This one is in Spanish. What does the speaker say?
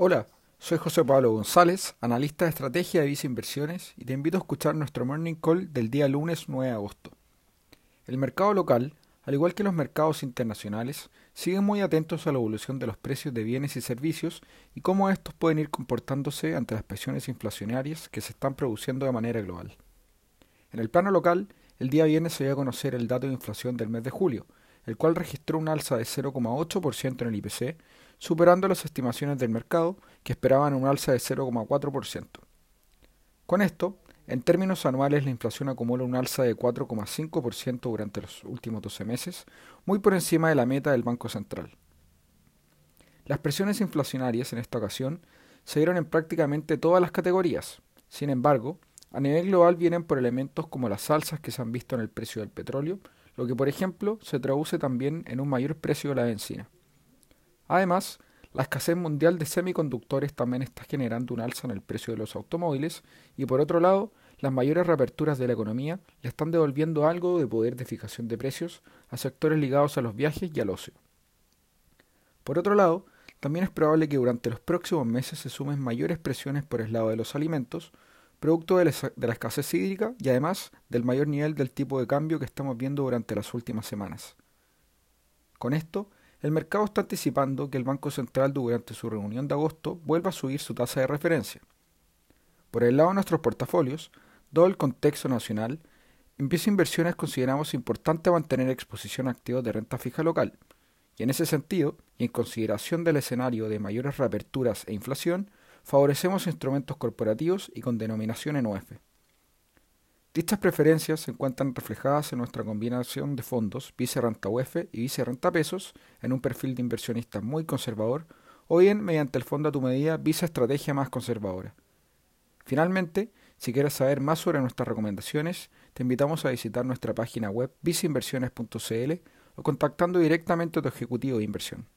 Hola, soy José Pablo González, analista de estrategia de Visa Inversiones y te invito a escuchar nuestro morning call del día lunes 9 de agosto. El mercado local, al igual que los mercados internacionales, siguen muy atentos a la evolución de los precios de bienes y servicios y cómo estos pueden ir comportándose ante las presiones inflacionarias que se están produciendo de manera global. En el plano local, el día viernes se dio a conocer el dato de inflación del mes de julio, el cual registró un alza de 0,8% en el IPC, superando las estimaciones del mercado, que esperaban un alza de 0,4%. Con esto, en términos anuales la inflación acumula un alza de 4,5% durante los últimos 12 meses, muy por encima de la meta del Banco Central. Las presiones inflacionarias en esta ocasión se dieron en prácticamente todas las categorías. Sin embargo, a nivel global vienen por elementos como las alzas que se han visto en el precio del petróleo, lo que por ejemplo se traduce también en un mayor precio de la benzina. Además, la escasez mundial de semiconductores también está generando un alza en el precio de los automóviles y por otro lado, las mayores reaperturas de la economía le están devolviendo algo de poder de fijación de precios a sectores ligados a los viajes y al ocio. Por otro lado, también es probable que durante los próximos meses se sumen mayores presiones por el lado de los alimentos, producto de la, escasez hídrica y además del mayor nivel del tipo de cambio que estamos viendo durante las últimas semanas. Con esto, el mercado está anticipando que el Banco Central durante su reunión de agosto vuelva a subir su tasa de referencia. Por el lado de nuestros portafolios, dado el contexto nacional, en pieza inversiones consideramos importante mantener exposición a activos de renta fija local, y en ese sentido, y en consideración del escenario de mayores reaperturas e inflación, favorecemos instrumentos corporativos y con denominación en. Dichas preferencias se encuentran reflejadas en nuestra combinación de fondos Vice Renta UF y Vice Renta Pesos en un perfil de inversionista muy conservador o bien mediante el fondo a tu medida Vice Estrategia más conservadora. Finalmente, si quieres saber más sobre nuestras recomendaciones, te invitamos a visitar nuestra página web viceinversiones.cl o contactando directamente a tu ejecutivo de inversión.